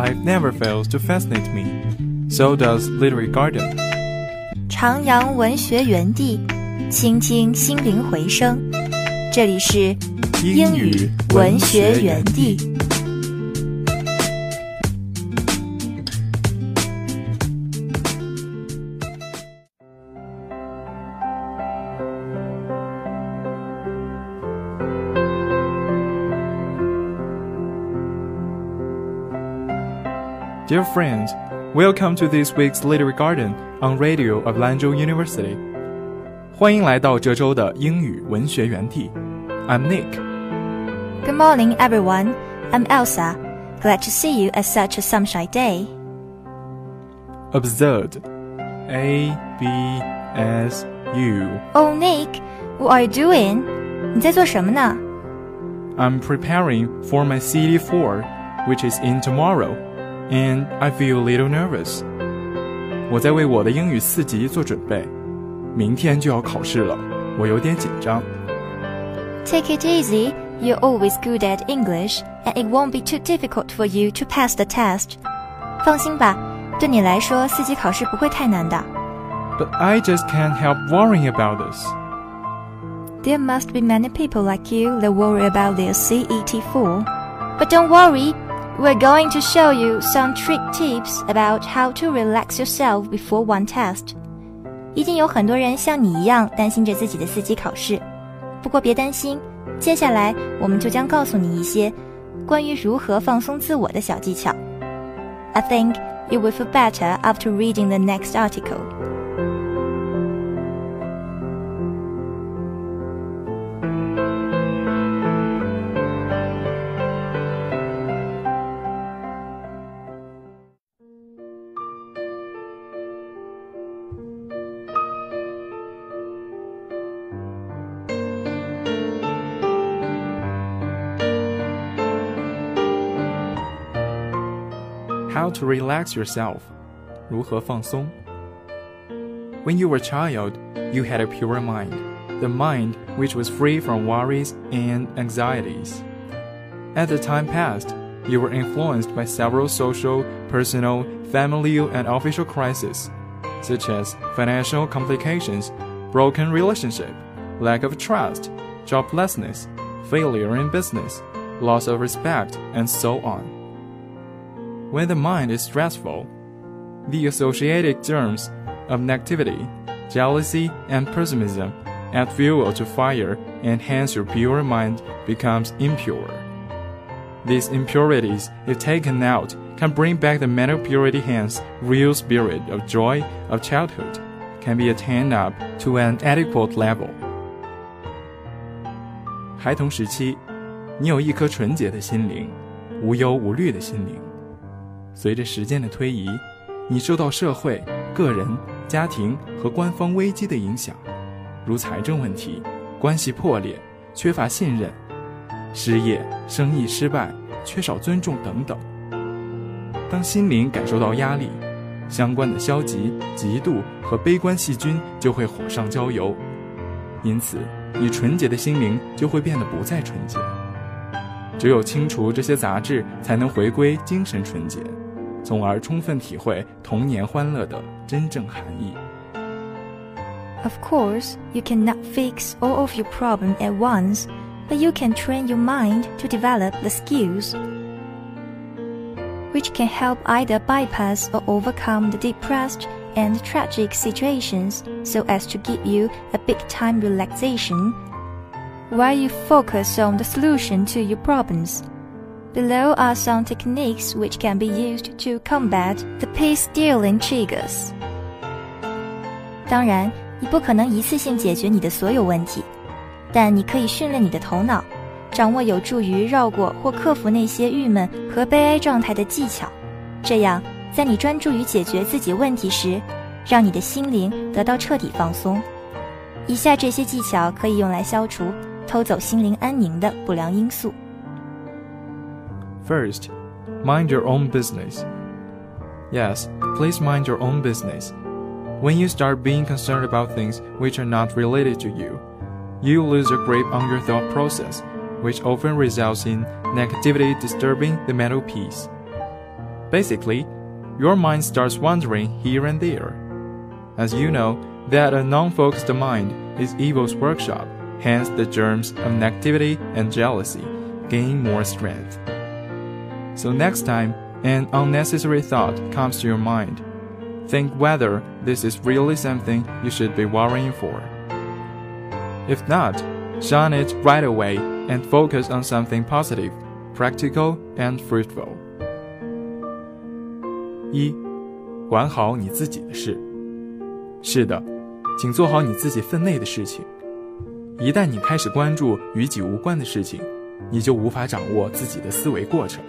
life never fails to fascinate me. So does Literary Garden. 徜徉文学园地，倾听心灵回声。这里是英语文学园地。 Dear friends, welcome to this week's Literary Garden on Radio of Lanzhou University. i'm Nick. Good morning, everyone. I'm Elsa. Glad to see you at such a sunshine day. Absurd. A B S U. Oh, Nick, what are you doing? i'm preparing for my CET4, which is in tomorrow and I feel a little nervous. 我在为我的英语四级做准备，明天就要考试了，我有点紧张。 Take it easy. You're always good at English, and it won't be too difficult for you to pass the test. 放心吧，对你来说，四级考试不会太难的。 But I just can't help worrying about this. There must be many people like you that worry about their CET4. But don't worry, we're going to show you some trick tips about how to relax yourself before one test. 一定有很多人像你一样担心着自己的四级考试，不过别担心，接下来我们就将告诉你一些关于如何放松自我的小技巧。I think you will feel better after reading the next article. relax yourself. 如何放松? When you were a child, you had a pure mind, the mind which was free from worries and anxieties. As the time passed, you were influenced by several social, personal, familial, and official crises, such as financial complications, broken relationship, lack of trust, joblessness, failure in business, loss of respect, and so on. When the mind is stressful, the associated germs of negativity, jealousy, and pessimism add fuel to fire, and hence your pure mind becomes impure. These impurities, if taken out, can bring back the mental purity, hence, real spirit of joy of childhood can be attained up to an adequate level. 孩童时期，你有一颗纯洁的心灵，无忧无虑的心灵。 随着时间的推移，你受到社会、个人、家庭和官方危机的影响，如财政问题、关系破裂、缺乏信任、失业、生意失败、缺少尊重等等。当心灵感受到压力，相关的消极、嫉妒和悲观细菌就会火上浇油，因此你纯洁的心灵就会变得不再纯洁。只有清除这些杂质，才能回归精神纯洁。从而充分体会童年欢乐的真正含义。 Of course, you cannot fix all of your problems at once, but you can train your mind to develop the skills which can help either bypass or overcome the depressed and tragic situations so as to give you a big time relaxation while you focus on the solution to your problems. Below are some techniques which can be used to combat the peace-stealing triggers. 当然，你不可能一次性解决你的所有问题，但你可以训练你的头脑，掌握有助于绕过或克服那些郁闷和悲哀状态的技巧。这样，在你专注于解决自己问题时，让你的心灵得到彻底放松。以下这些技巧可以用来消除偷走心灵安宁的不良因素。First, mind your own business. Yes, please mind your own business. When you start being concerned about things which are not related to you, you lose your grip on your thought process, which often results in negativity disturbing the mental peace. Basically, your mind starts wandering here and there. As you know, that a non-focused mind is evil's workshop, hence the germs of negativity and jealousy gain more strength. So next time an unnecessary thought comes to your mind, think whether this is really something you should be worrying for. If not, shun it right away and focus on something positive, practical and fruitful. 一，管好你自己的事。是的，请做好你自己分内的事情。一旦你开始关注与己无关的事情，你就无法掌握自己的思维过程，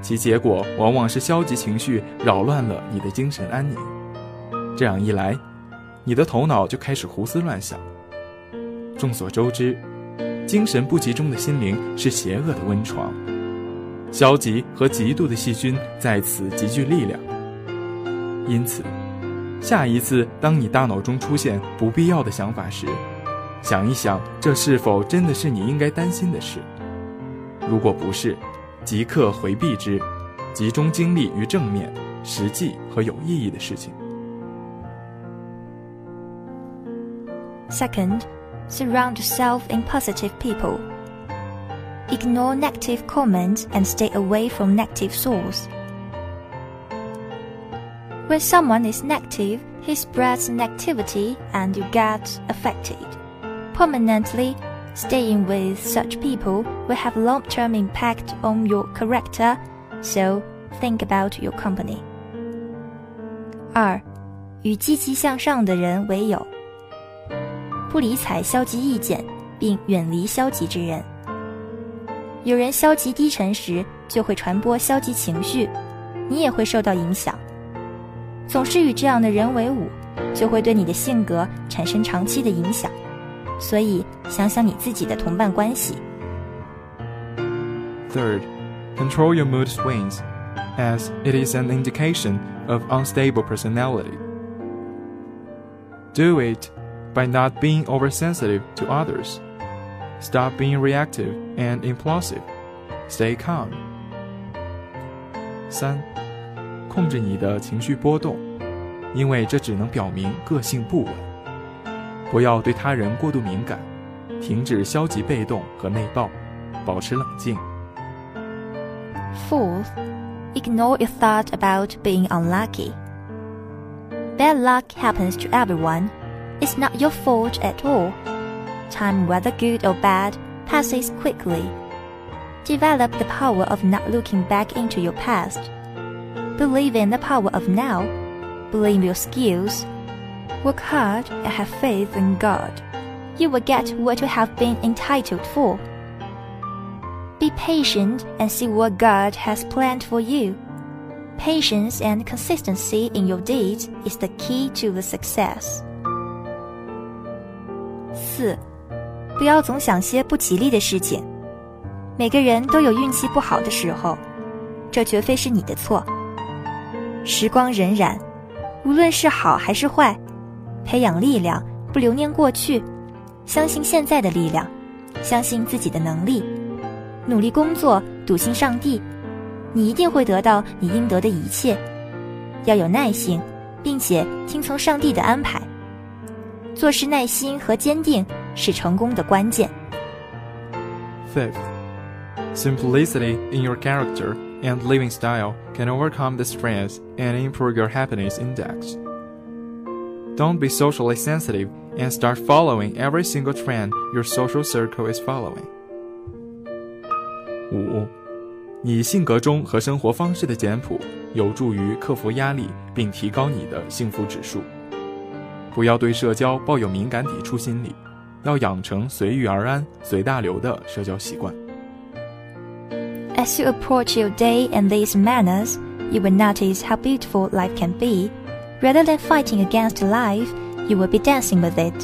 其结果往往是消极情绪扰乱了你的精神安宁。这样一来，你的头脑就开始胡思乱想。众所周知，精神不集中的心灵是邪恶的温床。消极和极度的细菌在此集聚力量，因此，下一次当你大脑中出现不必要的想法时，想一想，这是否真的是你应该担心的事？如果不是，即刻回避之，集中精力于正面、实际和有意义的事情。Second, surround yourself in positive people. Ignore negative comments and stay away from negative sources. When someone is negative, he spreads negativity and you get affected. Permanently, staying with such people will have long-term impact on your character, so think about your company. 二，与积极向上的人为友，不理睬消极意见，并远离消极之人。有人消极低沉时，就会传播消极情绪，你也会受到影响。总是与这样的人为伍，就会对你的性格产生长期的影响。所以，想想你自己的同伴关系。Third, control your mood swings, as it is an indication of unstable personality. Do it by not being oversensitive to others. Stop being reactive and impulsive. Stay calm. 三，控制你的情绪波动，因为这只能表明个性不稳。 不要对他人过度敏感，停止消极被动和内爆，保持冷静。Fourth, ignore your thought about being unlucky. Bad luck happens to everyone. It's not your fault at all. Time, whether good or bad, passes quickly. Develop the power of not looking back into your past. Believe in the power of now. Believe your skills. Work hard and have faith in God. You will get what you have been entitled for. Be patient and see what God has planned for you. Patience and consistency in your deeds is the key to the success. 四，不要总想些不吉利的事情。每个人都有运气不好的时候，这绝非是你的错。时光荏苒，无论是好还是坏， 培养力量，不留念过去，相信现在的力量，相信自己的能力，努力工作，笃信上帝，你一定会得到你应得的一切。要有耐心，并且听从上帝的安排。做事耐心和坚定是成功的关键。Fifth, simplicity in your character and living style can overcome the stress and improve your happiness index. Don't be socially sensitive and start following every single trend your social circle is following. 五，你性格中和生活方式的简朴有助于克服压力并提高你的幸福指数。不要对社交抱有敏感抵触心理，要养成随遇而安、随大流的社交习惯。As you approach your day in these manners, you will notice how beautiful life can be. Rather than fighting against life, you will be dancing with it.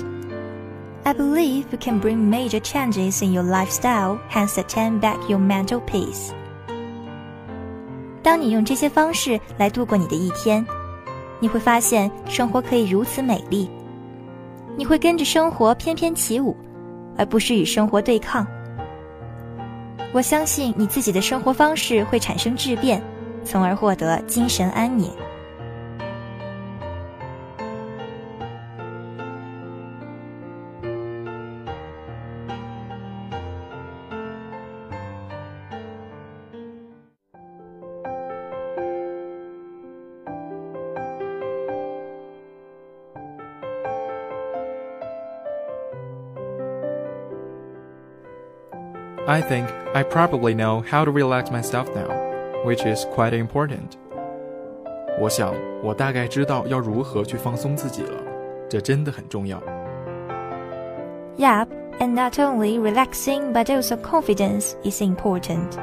I believe you can bring major changes in your lifestyle, hence attain back your mental peace. 当你用这些方式来度过你的一天，你会发现生活可以如此美丽。你会跟着生活翩翩起舞，而不是与生活对抗。我相信你自己的生活方式会产生质变，从而获得精神安宁。I think I probably know how to relax myself now, which is quite important. 我想我大概知道要如何去放松自己了，这真的很重要。Yep, and not only relaxing but also confidence is important.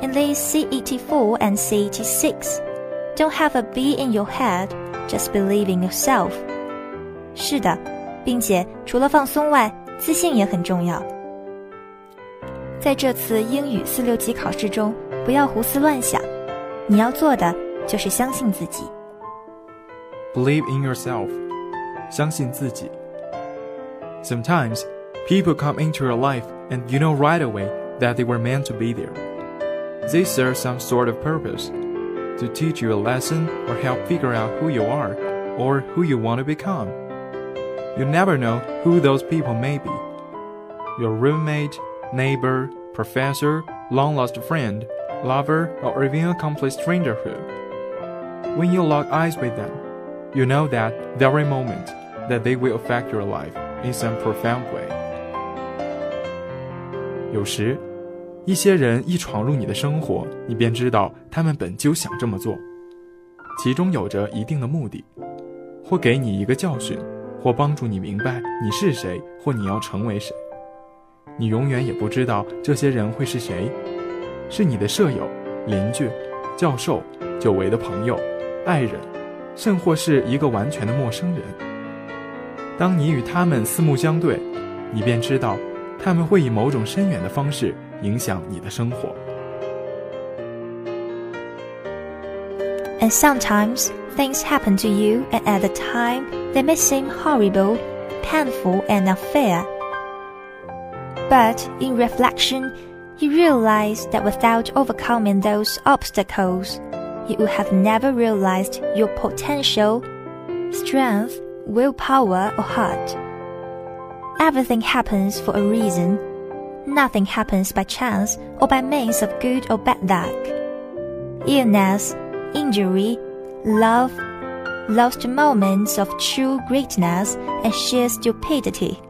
In these CET4 and CET6, don't have a B in your head, just believe in yourself. 是的，并且除了放松外，自信也很重要。在这次英语四六级考试中，不要胡思乱想，你要做的就是相信自己。Believe in yourself，相信自己。Sometimes people come into your life and you know right away that they were meant to be there. They serve some sort of purpose to teach you a lesson or help figure out who you are or who you want to become. You never know who those people may be. Your roommate, neighbor, professor, long lost friend, lover, or even a complete strangerhood. When you lock eyes with them, you know that very moment that they will affect your life in some profound way. 有时，一些人一闯入你的生活，你便知道他们本就想这么做，其中有着一定的目的，或给你一个教训，或帮助你明白你是谁，或你要成为谁。 你永远也不知道这些人会是谁，是你的舍友、邻居、教授、久违的朋友、爱人，甚或是一个完全的陌生人。当你与他们四目相对，你便知道，他们会以某种深远的方式影响你的生活。And sometimes things happen to you, and at the time they may seem horrible, painful, and unfair. But in reflection, you realize that without overcoming those obstacles, you would have never realized your potential, strength, willpower, or heart. Everything happens for a reason. Nothing happens by chance or by means of good or bad luck. Illness, injury, love, lost moments of true greatness, and sheer stupidity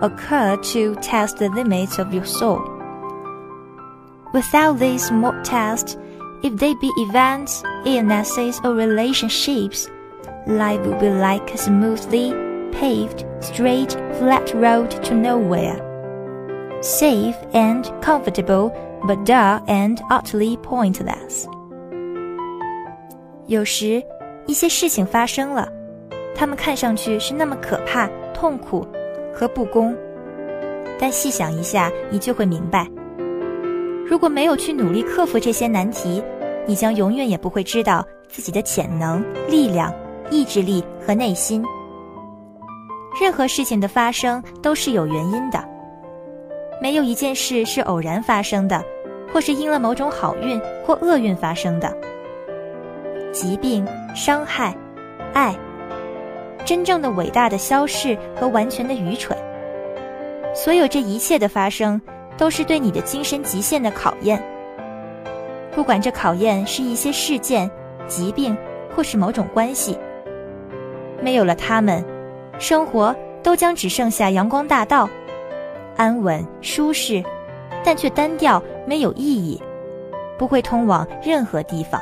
occur to test the limits of your soul. Without these mock tests, if they be events, illnesses, or relationships, life will be like a smoothly paved, straight, flat road to nowhere. Safe and comfortable, but dull and utterly pointless. 有时，一些事情发生了，它们看上去是那么可怕、痛苦 和不公，但细想一下，你就会明白，如果没有去努力克服这些难题，你将永远也不会知道自己的潜能、力量、意志力和内心。任何事情的发生都是有原因的，没有一件事是偶然发生的，或是因了某种好运或厄运发生的。疾病、伤害、爱。真正的伟大的消逝和完全的愚蠢，所有这一切的发生，都是对你的精神极限的考验。不管这考验是一些事件、疾病，或是某种关系，没有了他们，生活都将只剩下阳光大道，安稳舒适，但却单调没有意义，不会通往任何地方。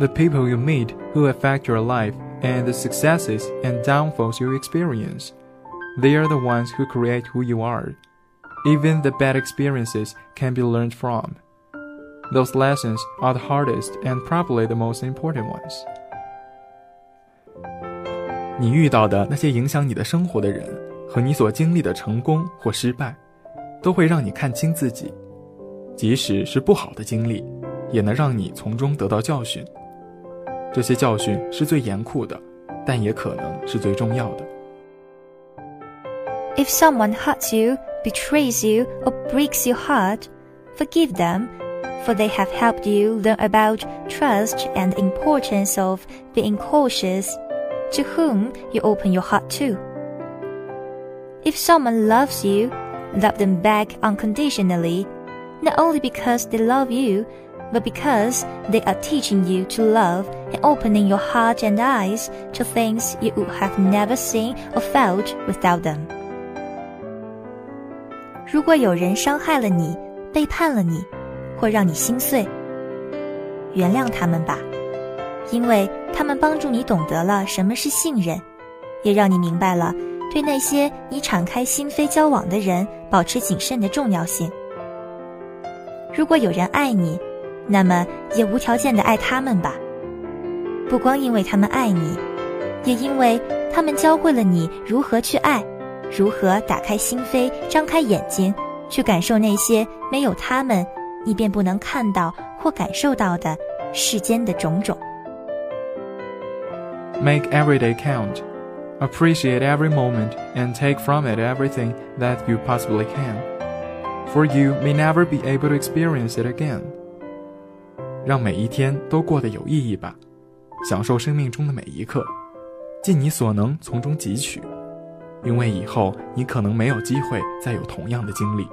the people you meet who affect your life and the successes and downfalls you experience. They are the ones who create who you are. Even the bad experiences can be learned from. Those lessons are the hardest and probably the most important ones. 你遇到的那些影响你的生活的人和你所经历的成功或失败，都会让你看清自己，即使是不好的经历，也能让你从中得到教训。 这些教训是最严酷的，但也可能是最重要的。If someone hurts you, betrays you, or breaks your heart, Forgive them, for they have helped you learn about trust and the importance of being cautious to whom you open your heart to. If someone loves you, love them back unconditionally, not only because they love you, but because they are teaching you to love and opening your heart and eyes to things you would have never seen or felt without them. 如果有人伤害了你，背叛了你，或让你心碎，原谅他们吧，因为他们帮助你懂得了什么是信任，也让你明白了对那些你敞开心扉交往的人保持谨慎的重要性。如果有人爱你，那么也无条件的爱他们吧。不光因为他们爱你，也因为他们教会了你如何去爱，如何打开心扉、张开眼睛，去感受那些没有他们你便不能看到或感受到的世间的种种。Make every day count. Appreciate every moment and take from it everything that you possibly can. For you may never be able to experience it again. 让每一天都过得有意义吧，享受生命中的每一刻，尽你所能从中汲取，因为以后你可能没有机会再有同样的经历。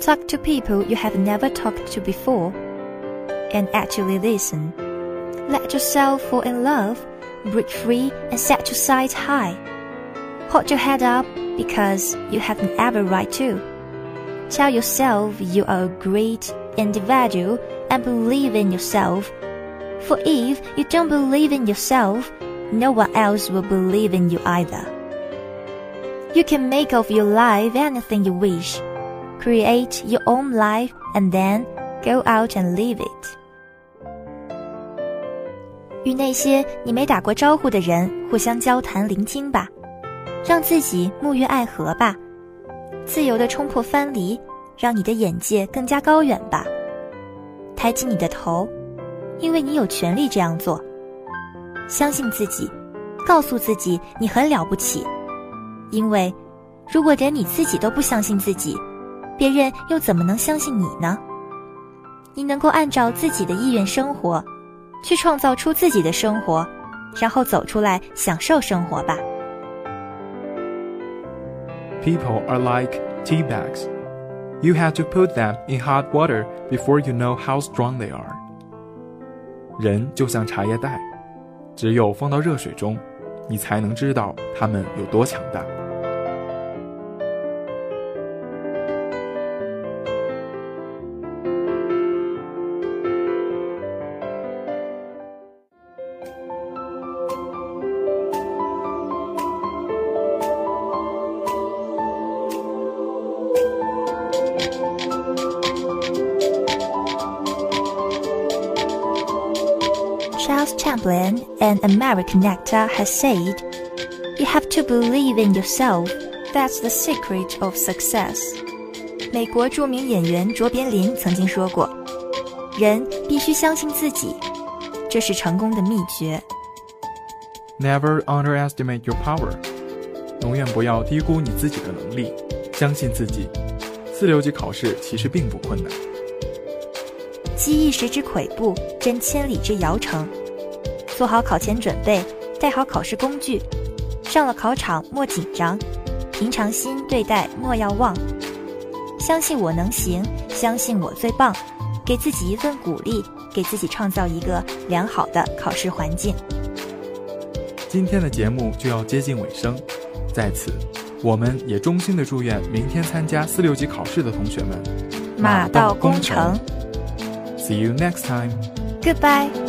Talk to people you have never talked to before, and actually listen. Let yourself fall in love, break free, and set your sights high. Hold your head up because you have never right to. Tell yourself you are a great individual and believe in yourself. For if you don't believe in yourself, no one else will believe in you either. You can make of your life anything you wish. Create your own life and then go out and live it. 与那些你没打过招呼的人互相交谈、聆听吧，让自己沐浴爱河吧，自由地冲破藩篱， 让你的眼界更加高远吧。抬起你的头，因为你有权利这样做。相信自己，告诉自己你很了不起。因为，如果连你自己都不相信自己，别人又怎么能相信你呢？你能够按照自己的意愿生活，去创造出自己的生活，然后走出来享受生活吧。People are like tea bags. You have to put them in hot water before you know how strong they are. 人就像茶叶袋，只有放到热水中，你才能知道它们有多强大。Charles Chaplin, an American actor, has said, You have to believe in yourself. That's the secret of success. 美国着名演员卓别林曾经说过：“人必须相信自己，这是成功的秘诀。” Never underestimate your power. 永远不要低估你自己的能力，相信自己。四六级考试其实并不困难。积一时之跬步，真千里之遥程。 做好考前准备，带好考试工具，上了考场莫紧张，平常心对待莫要忘。相信我能行，相信我最棒，给自己一份鼓励，给自己创造一个良好的考试环境。今天的节目就要接近尾声，在此，我们也衷心的祝愿明天参加四六级考试的同学们马到功成。See you next time. Goodbye.